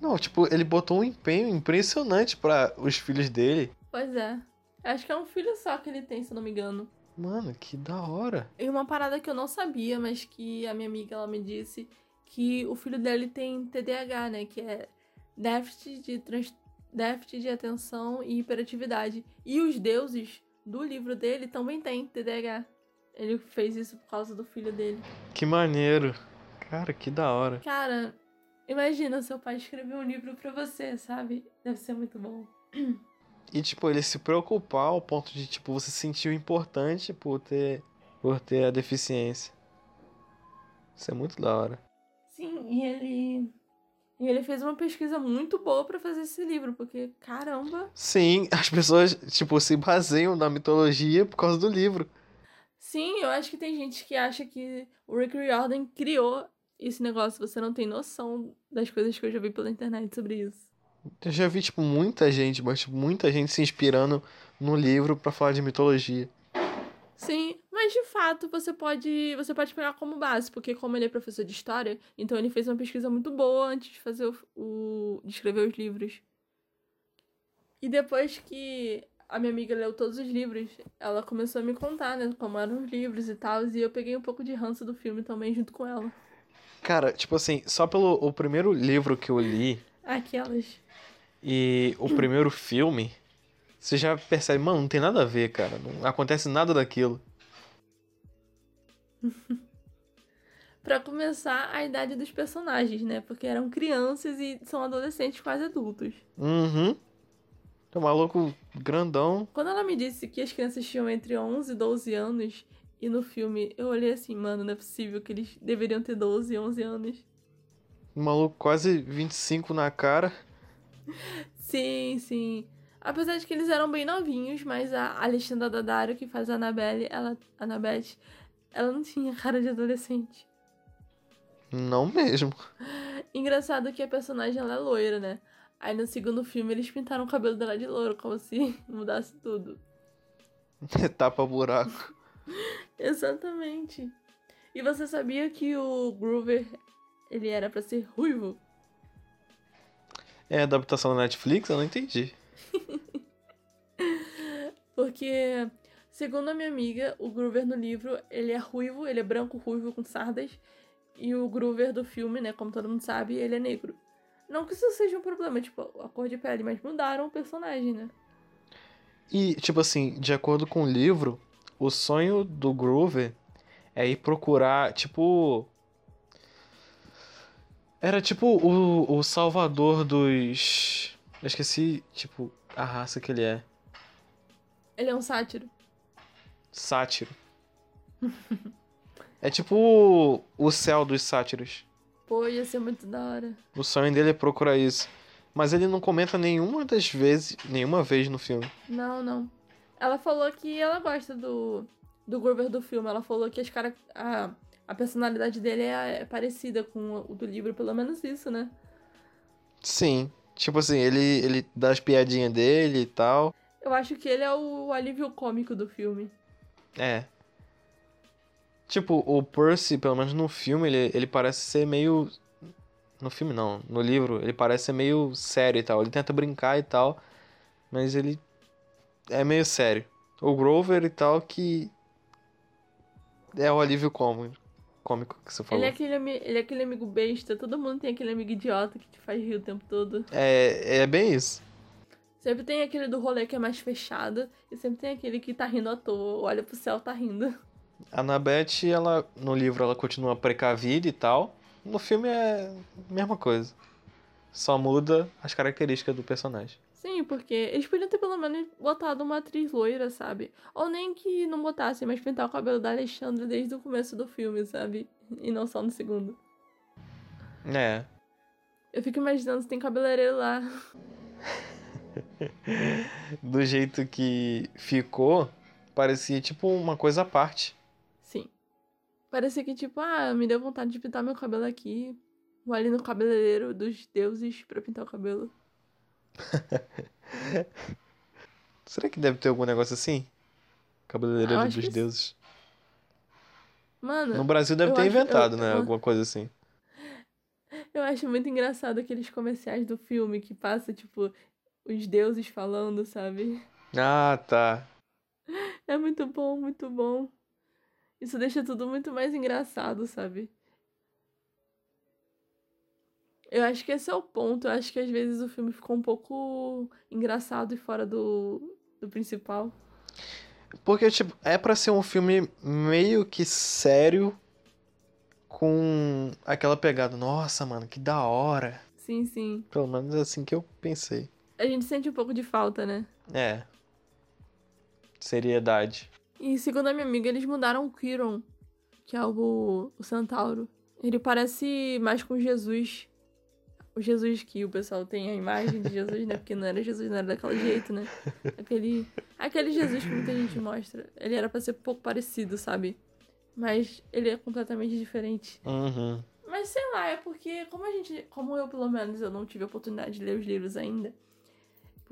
B: Não, tipo, ele botou um empenho impressionante para os filhos dele.
A: Pois é. Acho que é um filho só que ele tem, se não me engano.
B: Mano, que da hora.
A: E uma parada que eu não sabia, mas que a minha amiga ela me disse que o filho dele tem TDAH, né? Que é déficit de, trans... déficit de atenção e hiperatividade. E os deuses do livro dele também têm TDAH. Ele fez isso por causa do filho dele.
B: Que maneiro. Cara, que da hora.
A: Cara, imagina seu pai escrever um livro pra você, sabe? Deve ser muito bom.
B: E, tipo, ele se preocupar ao ponto de, tipo, você se sentir importante por ter, por ter a deficiência. Isso é muito da hora.
A: Sim, e ele. E ele fez uma pesquisa muito boa para fazer esse livro, porque, caramba.
B: Sim, as pessoas, tipo, se baseiam na mitologia por causa do livro.
A: Sim, eu acho que tem gente que acha que o Rick Riordan criou esse negócio. Você não tem noção das coisas que eu já vi pela internet sobre isso.
B: Eu já vi, tipo, muita gente, mas tipo, muita gente se inspirando no livro para falar de mitologia.
A: Sim, mas de fato você pode você pode pegar como base, porque como ele é professor de história, então ele fez uma pesquisa muito boa antes de fazer o, o de escrever os livros. E depois que a minha amiga leu todos os livros, ela começou a me contar, né, como eram os livros e tal, e eu peguei um pouco de ranço do filme também junto com ela.
B: Cara, tipo assim, só pelo o primeiro livro que eu li.
A: Aquelas.
B: E o primeiro filme, você já percebe, mano, não tem nada a ver, cara. Não acontece nada daquilo.
A: para começar, a idade dos personagens, né? Porque eram crianças e são adolescentes quase adultos.
B: Uhum. É um maluco grandão.
A: Quando ela me disse que as crianças tinham entre 11 e 12 anos, e no filme eu olhei assim, mano, não é possível que eles deveriam ter 12 e 11 anos.
B: Um maluco quase 25 na cara.
A: Sim, sim. Apesar de que eles eram bem novinhos, mas a Alexandra Daddario, que faz a Annabelle, ela, Annabeth, ela não tinha cara de adolescente.
B: Não mesmo.
A: Engraçado que a personagem ela é loira, né? Aí no segundo filme eles pintaram o cabelo dela de loiro, como se mudasse tudo.
B: Tapa buraco.
A: Exatamente. E você sabia que o Groover ele era para ser ruivo?
B: É adaptação da Netflix? Eu não entendi.
A: Porque, segundo a minha amiga, o Groover no livro, ele é ruivo, ele é branco ruivo com sardas. E o Groover do filme, né, como todo mundo sabe, ele é negro. Não que isso seja um problema, tipo, a cor de pele, mas mudaram o personagem, né?
B: E, tipo assim, de acordo com o livro, o sonho do Groover é ir procurar, tipo, era tipo o, o salvador dos. Eu esqueci, tipo, a raça que ele é.
A: Ele é um sátiro.
B: Sátiro. é tipo o, céu dos sátiros.
A: Pô, ia ser muito da hora.
B: O sonho dele é procurar isso. Mas ele não comenta nenhuma das vezes, nenhuma vez no filme.
A: Não, não. Ela falou que ela gosta do, do Grover do filme. Ela falou que as caras a personalidade dele é, é parecida com o do livro, pelo menos isso, né?
B: Sim. Tipo assim, ele, ele dá as piadinhas dele e tal.
A: Eu acho que ele é o alívio cômico do filme.
B: É. Tipo, o Percy, pelo menos no filme, ele, ele parece ser meio. No filme não, no livro, ele parece ser meio sério e tal. Ele tenta brincar e tal, mas ele é meio sério. O Grover e tal, que é o alívio cômico cômico que você falou.
A: Ele é, aquele, ele é aquele amigo besta, todo mundo tem aquele amigo idiota que te faz rir o tempo todo.
B: É, é bem isso.
A: Sempre tem aquele do rolê que é mais fechado, e sempre tem aquele que tá rindo à toa, olha pro céu, tá rindo.
B: A Annabeth, ela, no livro, ela continua precavida e tal. No filme é a mesma coisa. Só muda as características do personagem.
A: Sim, porque eles podiam ter pelo menos botado uma atriz loira, sabe? Ou nem que não botassem, mas pintar o cabelo da Alexandra desde o começo do filme, sabe? E não só no segundo.
B: É.
A: Eu fico imaginando se tem cabeleireiro lá.
B: do jeito que ficou, parecia tipo uma coisa à parte.
A: Sim. Parecia que, tipo, ah, me deu vontade de pintar meu cabelo aqui. Vou ali no cabeleireiro dos deuses pra pintar o cabelo.
B: Será que deve ter algum negócio assim? Cabeleireiro dos deuses.
A: Mano,
B: No Brasil deve ter
A: acho-
B: inventado,
A: eu-
B: né?
A: eu-
B: Alguma coisa assim.
A: eu acho muito engraçado aqueles comerciais do filme que passa, tipo, os deuses falando, sabe?
B: Ah, tá.
A: É muito bom, muito bom. Isso deixa tudo muito mais engraçado, sabe? Eu acho que esse é o ponto. Eu acho que às vezes o filme ficou um pouco engraçado e fora do, do principal.
B: Porque, tipo, é pra ser um filme meio que sério, com aquela pegada. Nossa, mano, que da hora.
A: Sim, sim.
B: Pelo menos é assim que eu pensei.
A: A gente sente um pouco de falta, né?
B: É. Seriedade.
A: E segundo a minha amiga, eles mudaram o Kiron, que é o, o centauro. Ele parece mais com Jesus. O Jesus que o pessoal tem a imagem de Jesus, né? Porque não era Jesus, não era daquele jeito, né? Aquele, aquele Jesus que muita gente mostra. Ele era pra ser pouco parecido, sabe? Mas ele é completamente diferente.
B: Uhum.
A: Mas sei lá, é porque como a gente, como eu pelo menos eu não tive a oportunidade de ler os livros ainda,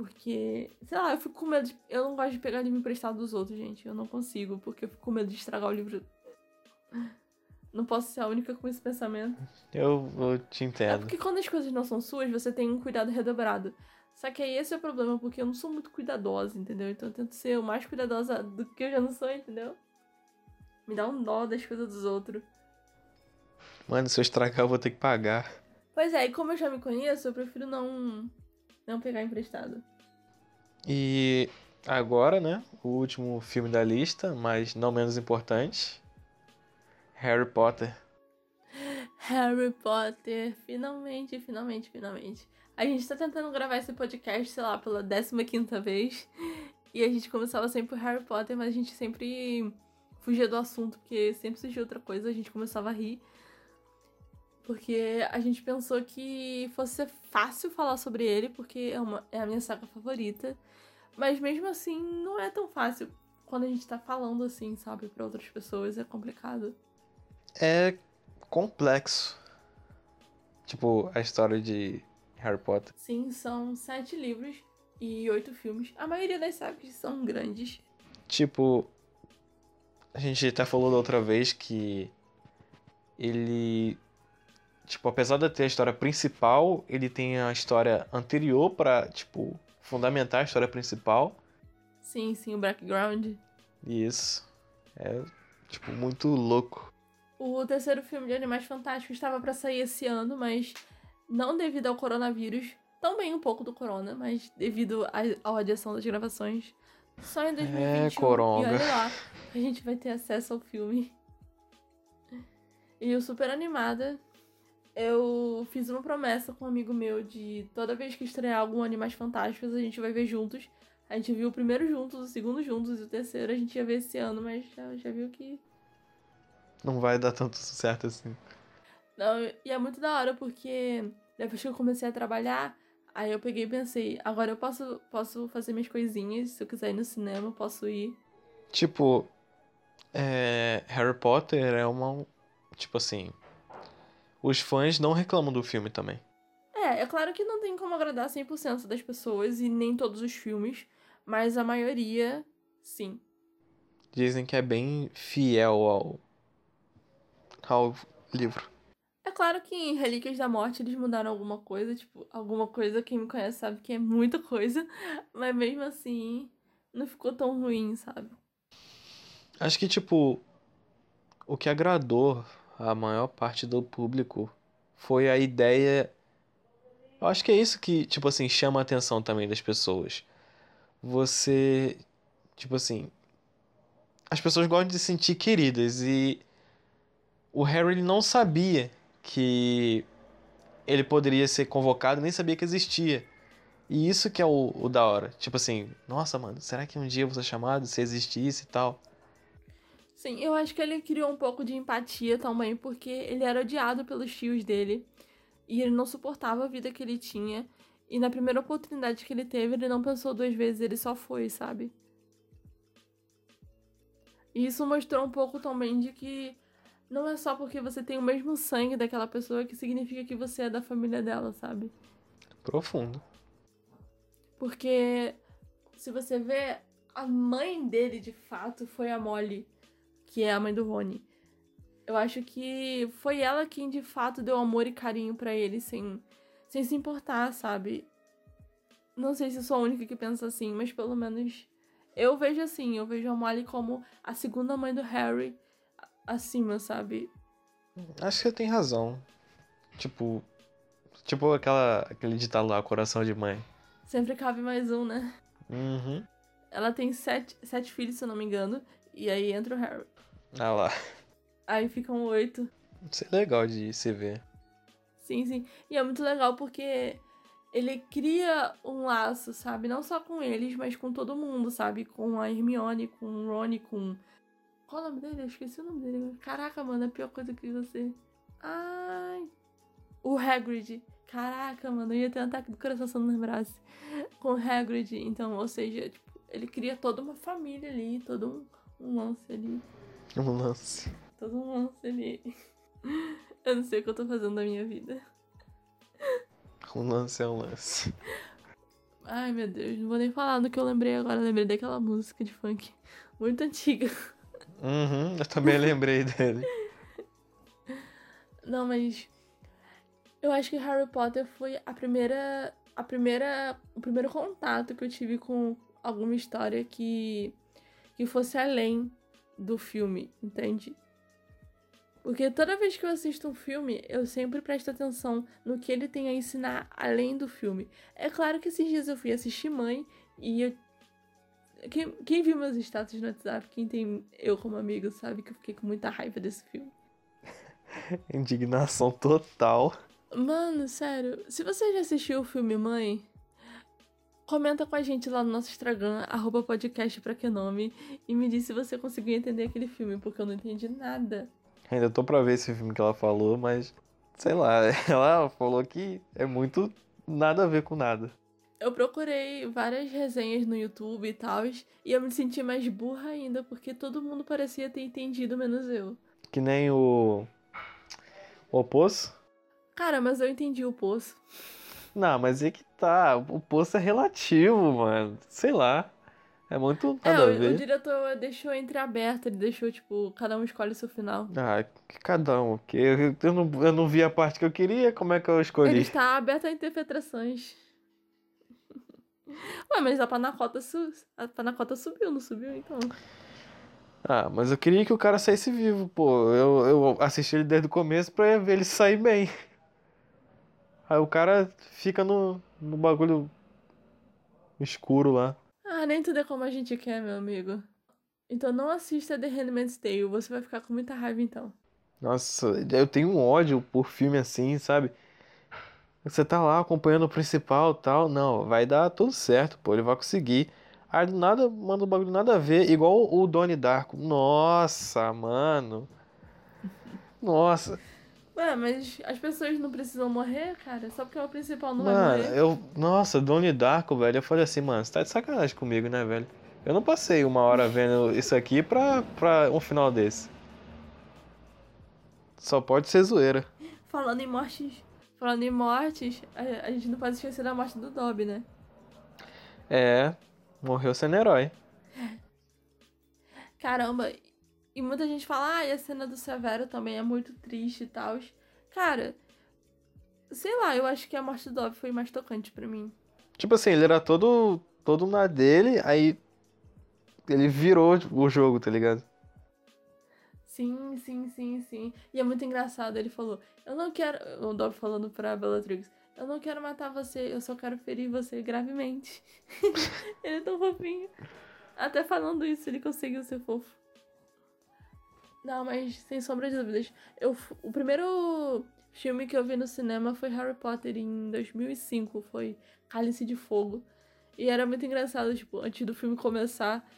A: porque, sei lá, eu fico com medo, de, eu não gosto de pegar livro emprestado dos outros, gente, eu não consigo, porque eu fico com medo de estragar o livro. Não posso ser a única com esse pensamento.
B: Eu, eu te
A: É
B: entendo.
A: porque quando as coisas não são suas, você tem um cuidado redobrado. Só que aí esse é o problema, porque eu não sou muito cuidadosa, entendeu? Então eu tento ser o mais cuidadosa do que eu já não sou, entendeu? Me dá um dó das coisas dos outros.
B: Mano, se eu estragar, eu vou ter que pagar.
A: Pois é, e como eu já me conheço, eu prefiro não, não pegar emprestado.
B: E agora, né? O último filme da lista, mas não menos importante. Harry Potter.
A: Harry Potter, finalmente, finalmente, finalmente. A gente tá tentando gravar esse podcast, sei lá, pela 15 vez. E a gente começava sempre por Harry Potter, mas a gente sempre fugia do assunto, porque sempre surgia outra coisa, a gente começava a rir. Porque a gente pensou que fosse fácil falar sobre ele, porque é, uma, é a minha saga favorita. Mas mesmo assim, não é tão fácil. Quando a gente tá falando assim, sabe, pra outras pessoas, é complicado.
B: É complexo. Tipo, a história de Harry Potter.
A: Sim, são sete livros e oito filmes. A maioria das sagas são grandes.
B: Tipo, a gente até falou da outra vez que ele. Tipo, apesar de ter a história principal, ele tem a história anterior pra, tipo, fundamentar a história principal.
A: Sim, sim, o background.
B: Isso é, tipo, muito louco.
A: O terceiro filme de Animais Fantásticos estava pra sair esse ano, mas não devido ao coronavírus, também um pouco do corona, mas devido à- adiação das gravações, só em 2021.
B: coronga.
A: E olha lá, a gente vai ter acesso ao filme. E o Super Animada, eu fiz uma promessa com um amigo meu de toda vez que estrear algum Animais Fantásticos, a gente vai ver juntos. A gente viu o primeiro juntos, o segundo juntos e o terceiro a gente ia ver esse ano, mas já, já viu que
B: Não vai dar tanto certo assim.
A: Não, e é muito da hora porque depois que eu comecei a trabalhar, aí eu peguei e pensei, agora eu posso, posso fazer minhas coisinhas, se eu quiser ir no cinema, eu posso ir.
B: Tipo, é, Harry Potter é uma. Tipo assim. Os fãs não reclamam do filme também.
A: É, é claro que não tem como agradar 100% das pessoas e nem todos os filmes, mas a maioria, sim.
B: Dizem que é bem fiel ao. ao livro.
A: É claro que em Relíquias da Morte eles mudaram alguma coisa, tipo, alguma coisa, quem me conhece sabe que é muita coisa, mas mesmo assim não ficou tão ruim, sabe?
B: Acho que, tipo. O que agradou a maior parte do público foi a ideia. Eu acho que é isso que, tipo assim, chama a atenção também das pessoas. Você. Tipo assim. As pessoas gostam de se sentir queridas e. O Harry ele não sabia que ele poderia ser convocado, nem sabia que existia. E isso que é o, o da hora. Tipo assim, nossa, mano, será que um dia eu vou ser chamado se existisse e tal?
A: Sim, eu acho que ele criou um pouco de empatia também, porque ele era odiado pelos tios dele e ele não suportava a vida que ele tinha. E na primeira oportunidade que ele teve, ele não pensou duas vezes, ele só foi, sabe? E isso mostrou um pouco também de que não é só porque você tem o mesmo sangue daquela pessoa que significa que você é da família dela, sabe?
B: Profundo.
A: Porque se você vê, a mãe dele de fato foi a Molly, que é a mãe do Rony. Eu acho que foi ela quem de fato deu amor e carinho para ele sem, sem se importar, sabe? Não sei se sou a única que pensa assim, mas pelo menos eu vejo assim. Eu vejo a Molly como a segunda mãe do Harry acima, sabe?
B: Acho que você tem razão. Tipo. Tipo aquela, aquele ditado lá, coração de mãe.
A: Sempre cabe mais um, né?
B: Uhum.
A: Ela tem sete, sete filhos, se eu não me engano. E aí entra o Harry.
B: Ah lá.
A: Aí ficam oito.
B: Isso é legal de se ver.
A: Sim, sim. E é muito legal porque ele cria um laço, sabe? Não só com eles, mas com todo mundo, sabe? Com a Hermione, com o Rony, com. Qual o nome dele? Eu esqueci o nome dele. Caraca, mano, é a pior coisa que você. Ai. O Hagrid. Caraca, mano, eu ia ter um ataque do coração se não lembrasse. Com o Hagrid. Então, ou seja, tipo, ele cria toda uma família ali, todo um, um lance ali.
B: Um lance.
A: Todo um lance ali. Eu não sei o que eu tô fazendo da minha vida.
B: Um lance é um lance.
A: Ai, meu Deus, não vou nem falar do que eu lembrei agora. Eu lembrei daquela música de funk muito antiga.
B: Uhum, eu também lembrei dele.
A: Não, mas eu acho que Harry Potter foi a primeira a primeira o primeiro contato que eu tive com alguma história que que fosse além do filme, entende? Porque toda vez que eu assisto um filme, eu sempre presto atenção no que ele tem a ensinar além do filme. É claro que esses dias eu fui assistir Mãe e eu... Quem, quem viu meus status no WhatsApp, quem tem eu como amigo, sabe que eu fiquei com muita raiva desse filme.
B: Indignação total.
A: Mano, sério, se você já assistiu o filme Mãe, comenta com a gente lá no nosso Instagram, arroba podcast pra que nome, e me diz se você conseguiu entender aquele filme, porque eu não entendi nada.
B: Ainda tô pra ver esse filme que ela falou, mas sei lá, ela falou que é muito nada a ver com nada.
A: Eu procurei várias resenhas no YouTube e tal, e eu me senti mais burra ainda, porque todo mundo parecia ter entendido, menos eu.
B: Que nem o. O Poço?
A: Cara, mas eu entendi o Poço.
B: Não, mas é que tá. O Poço é relativo, mano. Sei lá. É muito
A: É,
B: nada a
A: o,
B: ver.
A: o diretor deixou entreaberto, ele deixou, tipo, cada um escolhe o seu final.
B: Ah, que cada um. Que eu, eu, não, eu não vi a parte que eu queria, como é que eu
A: Ele
B: escolhi?
A: está aberto a interpretações. Ué, mas a Panacota, su... a Panacota subiu, não subiu? Então.
B: Ah, mas eu queria que o cara saísse vivo, pô. Eu, eu assisti ele desde o começo pra ver ele sair bem. Aí o cara fica no, no bagulho escuro lá.
A: Ah, nem tudo é como a gente quer, meu amigo. Então não assista The Handmaid's Tale, você vai ficar com muita raiva então.
B: Nossa, eu tenho um ódio por filme assim, sabe? Você tá lá acompanhando o principal e tal. Não, vai dar tudo certo, pô. Ele vai conseguir. Aí do nada, manda um bagulho nada a ver. Igual o Donnie Darko. Nossa, mano. Nossa.
A: Ué, mas as pessoas não precisam morrer, cara? Só porque é o principal não vai
B: Mano,
A: morrer.
B: eu. Nossa, Donnie Darko, velho. Eu falei assim, mano, você tá de sacanagem comigo, né, velho? Eu não passei uma hora vendo isso aqui pra, pra um final desse. Só pode ser zoeira.
A: Falando em mortes. Falando em mortes, a, a gente não pode esquecer da morte do Dobby, né?
B: É, morreu sendo herói.
A: Caramba, e muita gente fala, ah, e a cena do Severo também é muito triste e tal. Cara, sei lá, eu acho que a morte do Dobby foi mais tocante pra mim.
B: Tipo assim, ele era todo, todo na dele, aí ele virou o jogo, tá ligado?
A: Sim, sim, sim, sim. E é muito engraçado, ele falou, eu não quero. O Dobby falando pra Bellatrix, eu não quero matar você, eu só quero ferir você gravemente. ele é tão fofinho. Até falando isso, ele conseguiu ser fofo. Não, mas sem sombra de dúvidas. Eu, o primeiro filme que eu vi no cinema foi Harry Potter em 2005. Foi Cálice de Fogo. E era muito engraçado, tipo, antes do filme começar,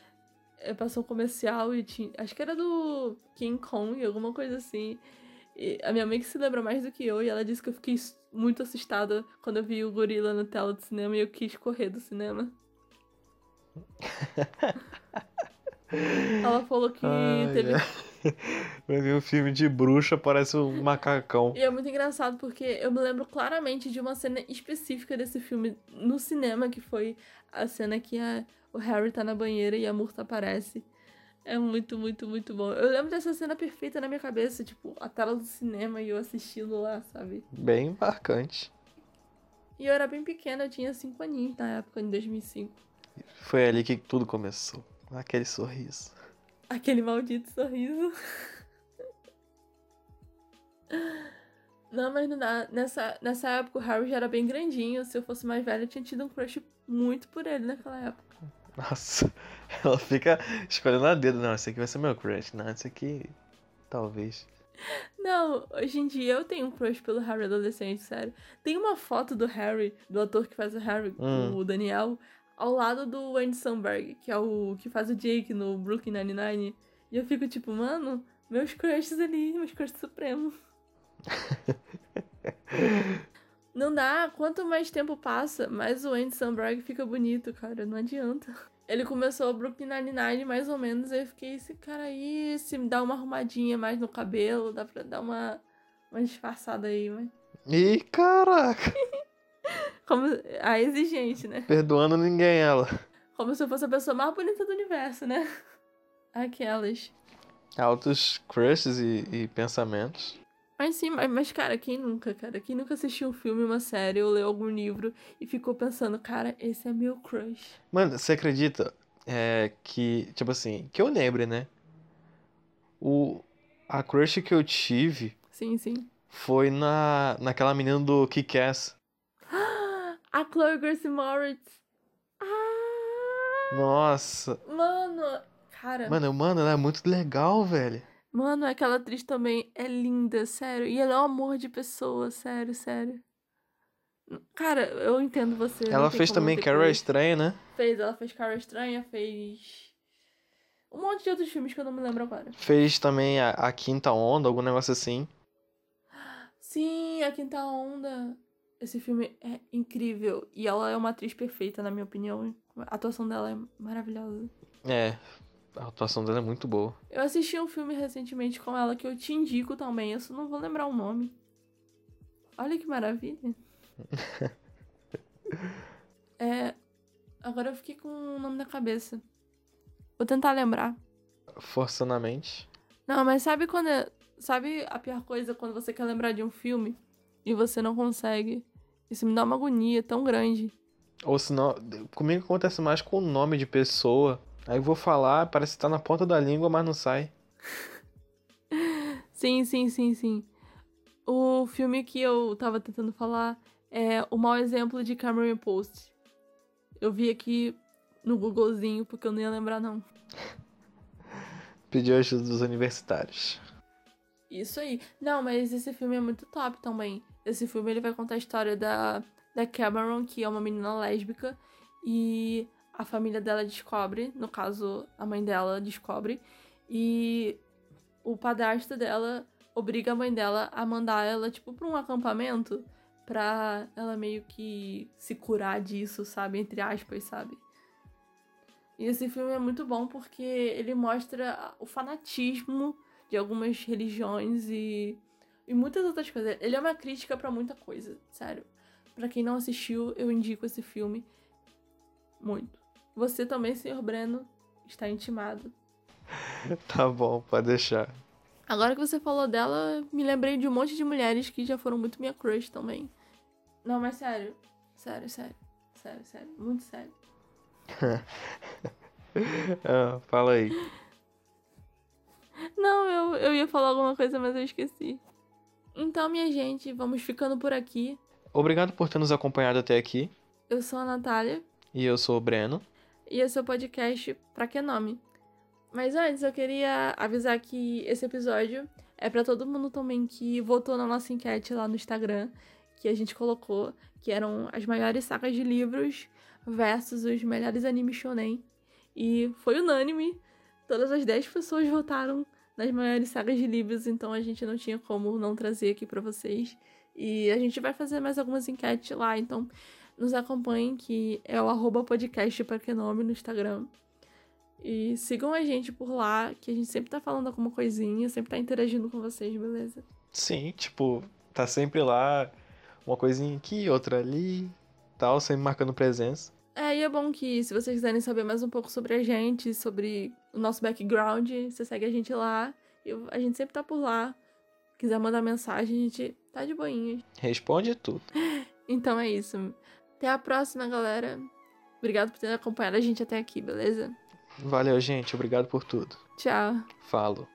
A: eh, passou um comercial e tinha. Acho que era do King Kong, alguma coisa assim. E a minha mãe que se lembra mais do que eu, e ela disse que eu fiquei muito assustada quando eu vi o gorila na tela do cinema e eu quis correr do cinema. Ela falou que teve.
B: ai. Vai ver um filme de bruxa, parece um macacão.
A: E é muito engraçado porque eu me lembro claramente de uma cena específica desse filme no cinema, que foi a cena que a- o Harry tá na banheira e a Murta aparece. É muito, muito, muito bom. Eu lembro dessa cena perfeita na minha cabeça, tipo, a tela do cinema e eu assistindo lá, sabe?
B: Bem marcante.
A: E eu era bem pequena, eu tinha 5 aninhos na época, em 2005.
B: Foi ali que tudo começou. Aquele sorriso.
A: Aquele maldito sorriso. Não, mas não dá. Nessa, nessa época o Harry já era bem grandinho. Se eu fosse mais velha, eu tinha tido um crush muito por ele naquela época.
B: Nossa, ela fica escolhendo a dedo. Não, esse aqui vai ser meu crush. Não, esse aqui. Talvez.
A: Não, hoje em dia eu tenho um crush pelo Harry adolescente, sério. Tem uma foto do Harry, do ator que faz o Harry,
B: Hum.
A: o Daniel, ao lado do Andy Samberg, que é o que faz o Jake no Brooklyn Nine-Nine. E eu fico tipo, mano, meus crushes ali, meus crushes supremos. Não dá, quanto mais tempo passa, mais o Andy Samberg fica bonito, cara, não adianta. Ele começou o Brooklyn Nine-Nine mais ou menos, aí eu fiquei, esse cara aí, se me dá uma arrumadinha mais no cabelo, dá pra dar uma, uma disfarçada aí, mas...
B: Ih, caraca!
A: Como a exigente, né?
B: Perdoando ninguém ela.
A: Como se eu fosse a pessoa mais bonita do universo, né? Aquelas.
B: Altos crushes e, e pensamentos.
A: Mas sim, mas, mas, cara, quem nunca, cara? Quem nunca assistiu um filme, uma série ou leu algum livro e ficou pensando, cara, esse é meu crush.
B: Mano, você acredita é, que, tipo assim, que eu lembre, né? O, a crush que eu tive
A: Sim, sim.
B: foi na, naquela menina do Kick-Ass.
A: A Chloe Grace Moritz. Ah!
B: Nossa.
A: Mano, cara.
B: Mano, mano, ela é muito legal, velho.
A: Mano, aquela atriz também é linda, sério. E ela é um amor de pessoa, sério, sério. Cara, eu entendo você.
B: Ela fez também Carol. Estranha, né?
A: Fez, ela fez Cara Estranha, fez. Um monte de outros filmes que eu não me lembro agora.
B: Fez também a, a Quinta Onda, algum negócio assim.
A: Sim, A Quinta Onda. Esse filme é incrível. E ela é uma atriz perfeita, na minha opinião. A atuação dela é maravilhosa.
B: É, a atuação dela é muito boa.
A: Eu assisti um filme recentemente com ela que eu te indico também. Eu só não vou lembrar o nome. Olha que maravilha. é. Agora eu fiquei com o nome na cabeça. Vou tentar lembrar.
B: Forçando a mente.
A: Não, mas sabe quando. é- Sabe a pior coisa quando você quer lembrar de um filme e você não consegue? Isso me dá uma agonia tão grande.
B: Ou senão, comigo acontece mais com o nome de pessoa. Aí eu vou falar, parece que tá na ponta da língua, mas não sai.
A: Sim, sim, sim, sim. O filme que eu tava tentando falar é O Mau Exemplo de Cameron Post. Eu vi aqui no Googlezinho porque eu não ia lembrar, não.
B: Pediu ajuda dos universitários.
A: Isso aí. Não, mas esse filme é muito top também. Esse filme ele vai contar a história da, da Cameron, que é uma menina lésbica, e a família dela descobre, no caso, a mãe dela descobre, e o padrasto dela obriga a mãe dela a mandar ela, tipo, pra um acampamento pra ela meio que se curar disso, sabe? Entre aspas, sabe? E esse filme é muito bom porque ele mostra o fanatismo de algumas religiões e, e muitas outras coisas. Ele é uma crítica pra muita coisa, sério. Pra quem não assistiu, eu indico esse filme muito. Você também, senhor Breno, está intimado.
B: Tá bom, pode deixar.
A: Agora que você falou dela, me lembrei de um monte de mulheres que já foram muito minha crush também. Não, mas sério. Sério, sério. Sério, sério. Muito sério.
B: Ah, fala aí.
A: Não, eu, eu ia falar alguma coisa, mas eu esqueci. Então, minha gente, vamos ficando por aqui.
B: Obrigado por ter nos acompanhado até aqui.
A: Eu sou a Natália
B: E eu sou o Breno.
A: e esse é o podcast Pra Que Nome. Mas antes, eu queria avisar que esse episódio é pra todo mundo também que votou na nossa enquete lá no Instagram, que a gente colocou, que eram as maiores sacas de livros versus os melhores animes shonen. E foi unânime, todas as 10 pessoas votaram nas maiores sagas de livros, então a gente não tinha como não trazer aqui pra vocês. E a gente vai fazer mais algumas enquetes lá, então nos acompanhem, que é o arroba podcast nome no Instagram. E sigam a gente por lá, que a gente sempre tá falando alguma coisinha, sempre tá interagindo com vocês, beleza?
B: Sim, tipo, tá sempre lá, uma coisinha aqui, outra ali, tal, sempre marcando presença.
A: É, e é bom que se vocês quiserem saber mais um pouco sobre a gente, sobre o nosso background, você segue a gente lá. Eu, a gente sempre tá por lá. Quiser mandar mensagem, a gente tá de boinha.
B: Responde tudo.
A: Então é isso. Até a próxima, galera. Obrigado por ter acompanhado a gente até aqui, beleza?
B: Valeu, gente. Obrigado por tudo.
A: Tchau.
B: Falo.